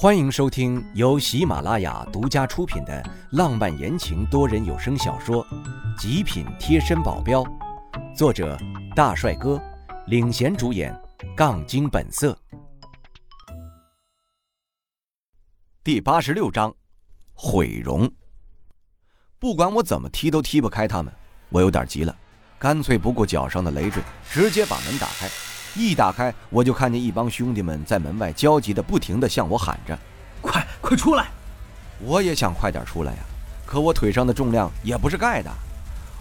欢迎收听由喜马拉雅独家出品的浪漫言情多人有声小说《极品贴身保镖》，作者大帅哥领衔主演，杠精本色。第八十六章，毁容。不管我怎么踢都踢不开他们，我有点急了，干脆不顾脚上的累赘，直接把门打开。一打开，我就看见一帮兄弟们在门外焦急的不停的向我喊着：“快快出来！”我也想快点出来呀，可我腿上的重量也不是盖的。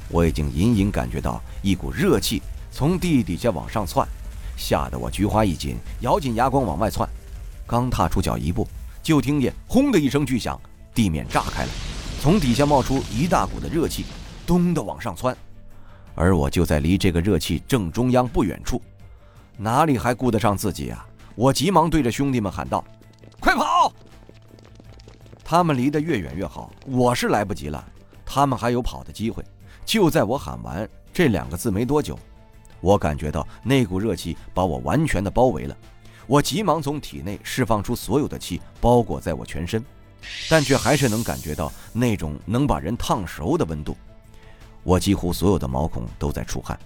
我已经隐隐感觉到一股热气从地底下往上窜，吓得我菊花一紧，咬紧牙关往外窜。刚踏出脚一步，就听见轰的一声巨响，地面炸开了，从底下冒出一大股的热气，咚的往上窜。而我就在离这个热气正中央不远处。哪里还顾得上自己啊！我急忙对着兄弟们喊道：“快跑！”他们离得越远越好，我是来不及了，他们还有跑的机会。就在我喊完这两个字没多久，我感觉到那股热气把我完全的包围了。我急忙从体内释放出所有的气，包裹在我全身，但却还是能感觉到那种能把人烫熟的温度。我几乎所有的毛孔都在出汗。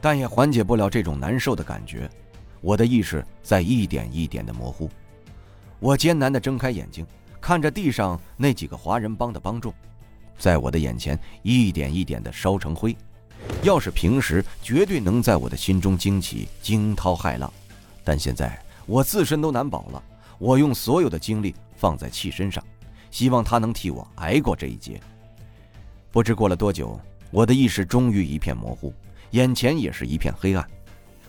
但也缓解不了这种难受的感觉，我的意识在一点一点的模糊。我艰难地睁开眼睛，看着地上那几个华人帮的帮众，在我的眼前一点一点地烧成灰。要是平时，绝对能在我的心中惊起惊涛骇浪，但现在我自身都难保了。我用所有的精力放在气身上，希望他能替我挨过这一劫。不知过了多久，我的意识终于一片模糊。眼前也是一片黑暗，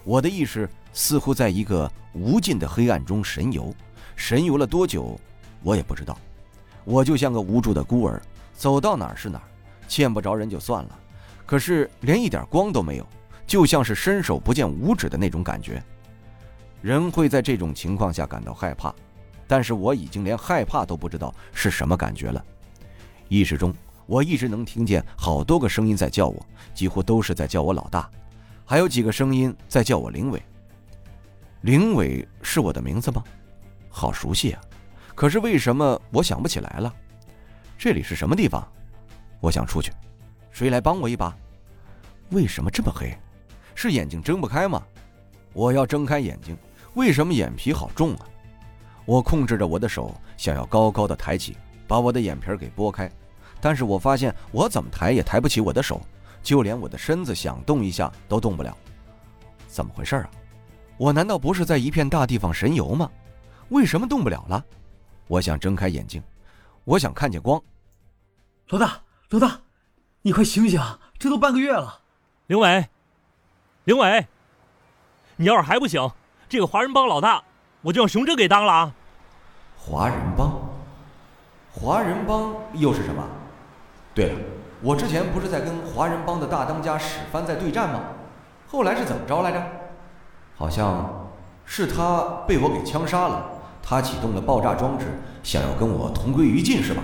我的意识似乎在一个无尽的黑暗中神游，神游了多久，我也不知道。我就像个无助的孤儿，走到哪儿是哪儿，见不着人就算了，可是连一点光都没有，就像是伸手不见五指的那种感觉。人会在这种情况下感到害怕，但是我已经连害怕都不知道是什么感觉了。意识中。我一直能听见好多个声音在叫我，几乎都是在叫我老大，还有几个声音在叫我林伟。林伟是我的名字吗？好熟悉啊！可是为什么我想不起来了？这里是什么地方？我想出去，谁来帮我一把？为什么这么黑？是眼睛睁不开吗？我要睁开眼睛，为什么眼皮好重啊？我控制着我的手，想要高高的抬起，把我的眼皮给拨开。但是我发现我怎么抬也抬不起我的手，就连我的身子想动一下都动不了，怎么回事啊？我难道不是在一片大地方神游吗？为什么动不了了？我想睁开眼睛，我想看见光。老大，老大，你快醒醒！这都半个月了。林伟，林伟，你要是还不醒，这个华人帮老大我就让熊真给当了啊！华人帮，华人帮又是什么？对了，我之前不是在跟华人帮的大当家史帆在对战吗？后来是怎么着来着？好像是他被我给枪杀了，他启动了爆炸装置，想要跟我同归于尽，是吧？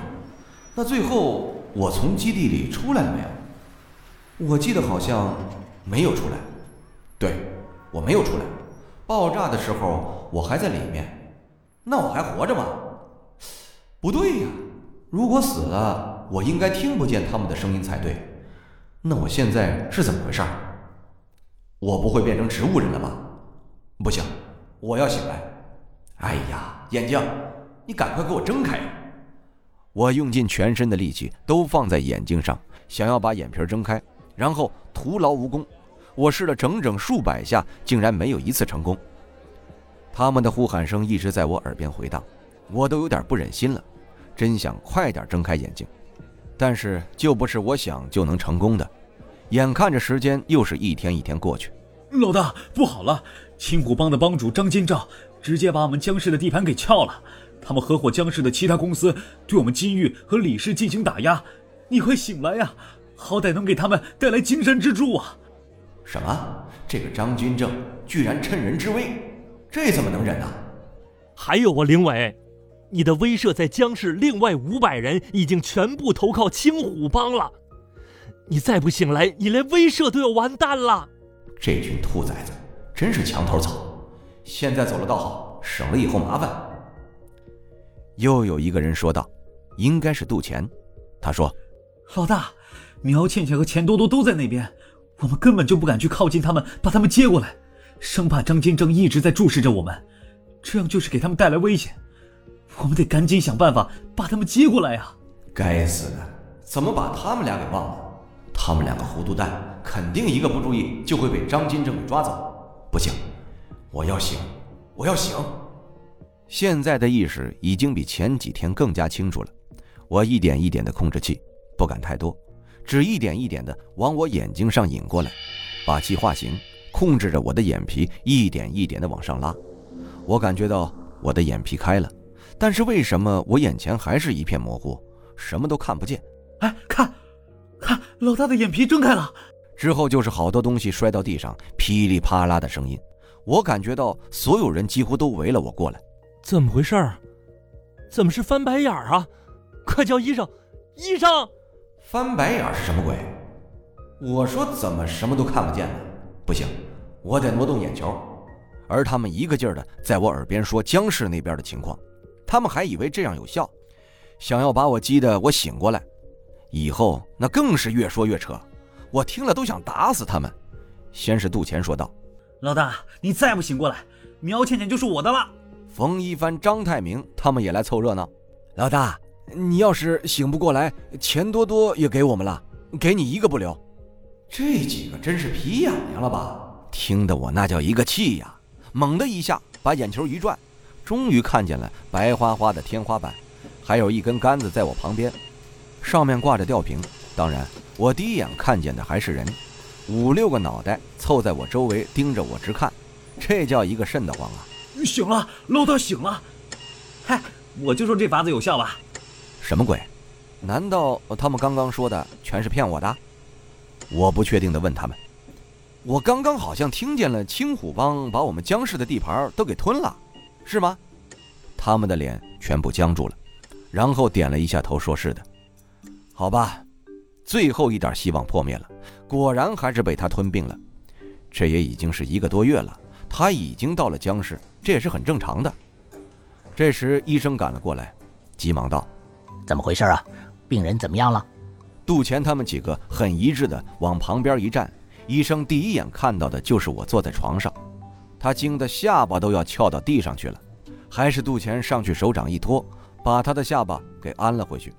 那最后我从基地里出来了没有？我记得好像没有出来。对，我没有出来。爆炸的时候我还在里面，那我还活着吗？不对呀，如果死了。我应该听不见他们的声音才对，那我现在是怎么回事？我不会变成植物人了吧？不行，我要醒来！哎呀，眼睛，你赶快给我睁开！我用尽全身的力气都放在眼睛上，想要把眼皮睁开，然后徒劳无功。我试了整整数百下，竟然没有一次成功。他们的呼喊声一直在我耳边回荡，我都有点不忍心了，真想快点睁开眼睛。但是就不是我想就能成功的，眼看着时间又是一天一天过去。老大，不好了！青虎帮的帮主张金正直接把我们江氏的地盘给撬了，他们合伙江氏的其他公司对我们金玉和李氏进行打压。你快醒来呀，好歹能给他们带来精神支柱啊！什么？这个张军正居然趁人之危，这怎么能忍呢？还有啊，林伟。你的威慑在江氏，另外五百人已经全部投靠青虎帮了。你再不醒来，你连威慑都要完蛋了。这群兔崽子真是墙头草，现在走了倒好，省了以后麻烦。又有一个人说道：“应该是杜钱。”他说：“老大，苗倩倩和钱多多都在那边，我们根本就不敢去靠近他们，把他们接过来，生怕张金正一直在注视着我们，这样就是给他们带来危险。我们得赶紧想办法把他们接过来呀！”该死的，怎么把他们俩给忘了？他们两个糊涂蛋，肯定一个不注意就会被张金正给抓走。不行，我要醒，我要醒！现在的意识已经比前几天更加清楚了。我一点一点的控制气，不敢太多，只一点一点的往我眼睛上引过来，把气化形，控制着我的眼皮一点一点的往上拉。我感觉到我的眼皮开了，但是为什么我眼前还是一片模糊，什么都看不见？哎，看，看，老大的眼皮睁开了。之后就是好多东西摔到地上，噼里啪啦的声音。我感觉到所有人几乎都围了我过来。怎么回事儿？怎么是翻白眼儿啊？快叫医生！医生！翻白眼是什么鬼？我说怎么什么都看不见呢？不行，我得挪动眼球。而他们一个劲儿的在我耳边说江氏那边的情况，他们还以为这样有效，想要把我激得我醒过来。以后那更是越说越扯。我听了都想打死他们。先是杜钱说道：“老大，你再不醒过来，苗倩倩就是我的了。”冯一帆、张太明他们也来凑热闹。老大，你要是醒不过来，钱多多也给我们了，给你一个不留。这几个真是皮痒痒了吧？听得我那叫一个气呀！猛的一下把眼球一转，终于看见了白花花的天花板，还有一根杆子在我旁边，上面挂着吊瓶。当然。我第一眼看见的还是人，五六个脑袋凑在我周围盯着我直看，这叫一个瘆得慌啊！醒了，老大醒了！嗨，我就说这法子有效吧？什么鬼？难道他们刚刚说的全是骗我的？我不确定地问他们：“我刚刚好像听见了青虎帮把我们江氏的地盘都给吞了，是吗？”他们的脸全部僵住了，然后点了一下头，说是的。好吧。最后一点希望破灭了，果然还是被他吞并了。这也已经是一个多月了，他已经到了江市，这也是很正常的。这时医生赶了过来，急忙道：“怎么回事啊？病人怎么样了？”杜钱他们几个很一致的往旁边一站，医生第一眼看到的就是我坐在床上，他惊得下巴都要翘到地上去了。还是杜钱上去手掌一托，把他的下巴给安了回去。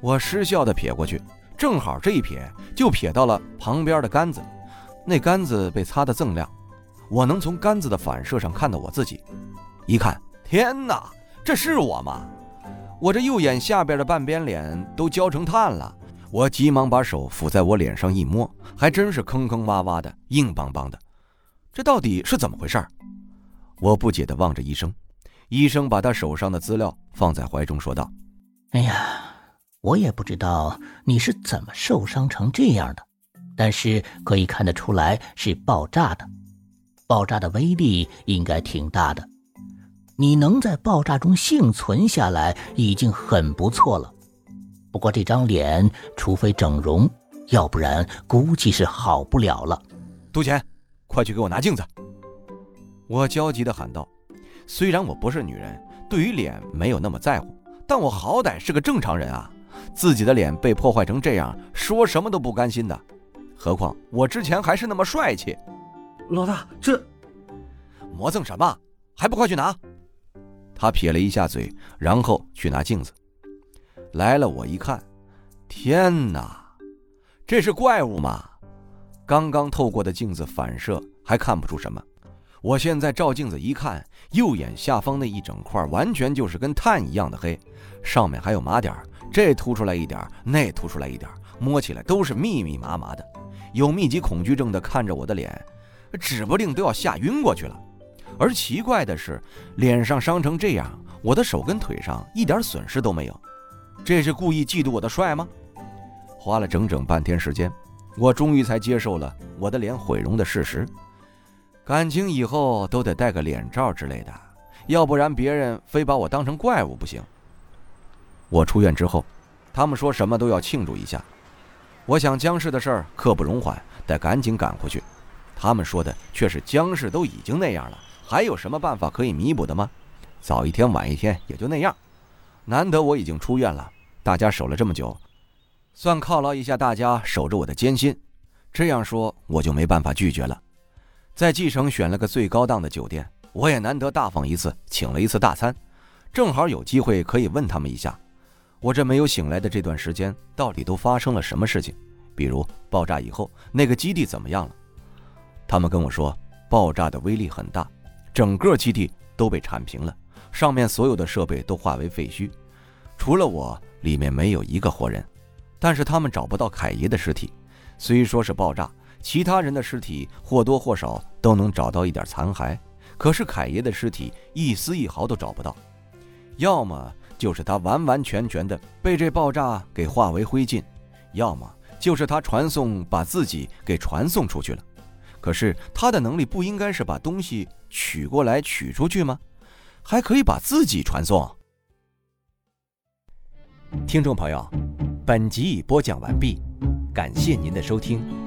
我失笑的撇过去。正好这一撇就撇到了旁边的杆子，那杆子被擦得锃亮，我能从杆子的反射上看到我自己。一看，天哪，这是我吗？我这右眼下边的半边脸都焦成炭了。我急忙把手抚在我脸上一摸，还真是坑坑洼洼的，硬邦邦的。这到底是怎么回事？我不解地望着医生，医生把他手上的资料放在怀中，说道：“哎呀。”我也不知道你是怎么受伤成这样的，但是可以看得出来是爆炸的，爆炸的威力应该挺大的。你能在爆炸中幸存下来已经很不错了。不过这张脸，除非整容，要不然估计是好不了了。杜钱，快去给我拿镜子！我焦急地喊道。虽然我不是女人，对于脸没有那么在乎，但我好歹是个正常人啊。自己的脸被破坏成这样，说什么都不甘心的。何况我之前还是那么帅气。老大，这磨蹭什么？还不快去拿！他撇了一下嘴，然后去拿镜子。来了，我一看，天哪，这是怪物吗？刚刚透过的镜子反射还看不出什么，我现在照镜子一看，右眼下方那一整块完全就是跟炭一样的黑，上面还有麻点儿。这凸出来一点，那凸出来一点，摸起来都是密密麻麻的。有密集恐惧症的看着我的脸，指不定都要吓晕过去了。而奇怪的是，脸上伤成这样，我的手跟腿上一点损失都没有。这是故意嫉妒我的帅吗？花了整整半天时间，我终于才接受了我的脸毁容的事实。感情以后都得戴个脸罩之类的，要不然别人非把我当成怪物不行。我出院之后，他们说什么都要庆祝一下。我想江氏的事儿刻不容缓，得赶紧赶回去。他们说的却是江氏都已经那样了，还有什么办法可以弥补的吗？早一天晚一天也就那样。难得我已经出院了，大家守了这么久，算犒劳一下大家守着我的艰辛。这样说我就没办法拒绝了。在蓟城选了个最高档的酒店，我也难得大方一次，请了一次大餐，正好有机会可以问他们一下，我这没有醒来的这段时间到底都发生了什么事情，比如爆炸以后那个基地怎么样了。他们跟我说，爆炸的威力很大，整个基地都被铲平了。上面所有的设备都化为废墟，除了我，里面没有一个活人。但是他们找不到凯爷的尸体，虽说是爆炸，其他人的尸体或多或少都能找到一点残骸，可是凯爷的尸体一丝一毫都找不到。要么就是他完完全全的被这爆炸给化为灰烬，要么就是他传送把自己给传送出去了。可是他的能力不应该是把东西取过来取出去吗？还可以把自己传送。听众朋友，本集已播讲完毕，感谢您的收听。